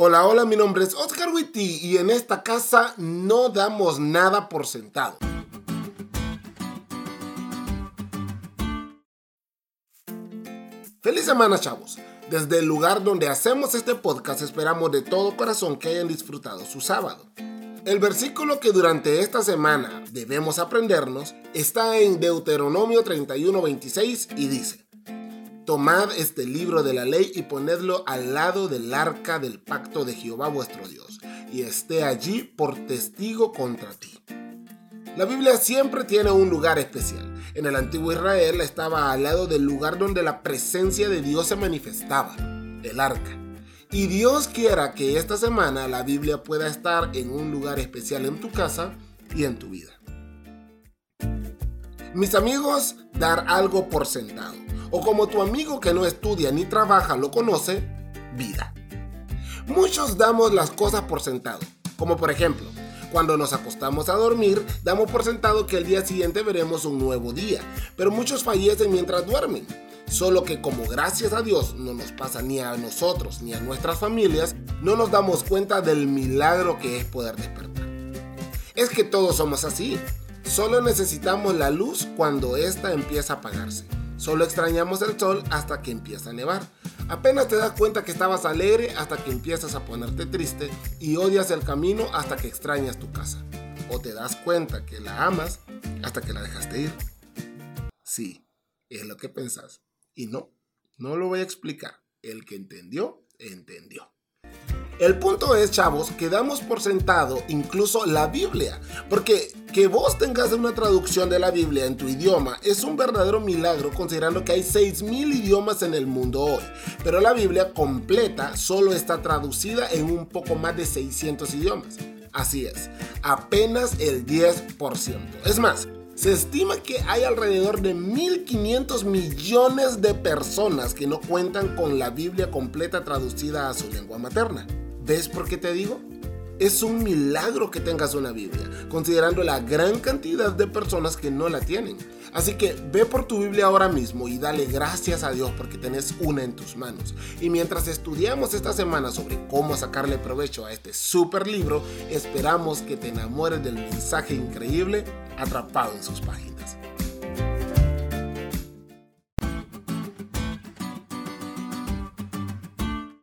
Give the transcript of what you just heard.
Hola, hola, mi nombre es Oscar Witty y en esta casa no damos nada por sentado. Feliz semana, chavos. Desde el lugar donde hacemos este podcast esperamos de todo corazón que hayan disfrutado su sábado. El versículo que durante esta semana debemos aprendernos está en Deuteronomio 31:26 y dice, Tomad este libro de la ley y ponedlo al lado del arca del pacto de Jehová vuestro Dios, y esté allí por testigo contra ti. La Biblia siempre tiene un lugar especial. En el antiguo Israel estaba al lado del lugar donde la presencia de Dios se manifestaba, el arca. Y Dios quiera que esta semana la Biblia pueda estar en un lugar especial en tu casa y en tu vida. Mis amigos, dar algo por sentado o como tu amigo que no estudia ni trabaja lo conoce, vida. Muchos damos las cosas por sentado, como por ejemplo, cuando nos acostamos a dormir, damos por sentado que el día siguiente veremos un nuevo día, pero muchos fallecen mientras duermen. Solo que como gracias a Dios no nos pasa ni a nosotros ni a nuestras familias, no nos damos cuenta del milagro que es poder despertar. Es que todos somos así. Solo necesitamos la luz cuando ésta empieza a apagarse. Solo extrañamos el sol hasta que empieza a nevar. Apenas te das cuenta que estabas alegre hasta que empiezas a ponerte triste y odias el camino hasta que extrañas tu casa. O te das cuenta que la amas hasta que la dejaste ir. Sí, es lo que pensás. Y no, no lo voy a explicar. El que entendió, entendió. El punto es, chavos, que damos por sentado incluso la Biblia. Porque que vos tengas una traducción de la Biblia en tu idioma es un verdadero milagro considerando que hay 6.000 idiomas en el mundo hoy. Pero la Biblia completa solo está traducida en un poco más de 600 idiomas. Así es, apenas el 10%. Es más, se estima que hay alrededor de 1.500 millones de personas que no cuentan con la Biblia completa traducida a su lengua materna. ¿Ves por qué te digo? Es un milagro que tengas una Biblia, considerando la gran cantidad de personas que no la tienen. Así que ve por tu Biblia ahora mismo y dale gracias a Dios porque tenés una en tus manos. Y mientras estudiamos esta semana sobre cómo sacarle provecho a este super libro, esperamos que te enamores del mensaje increíble atrapado en sus páginas.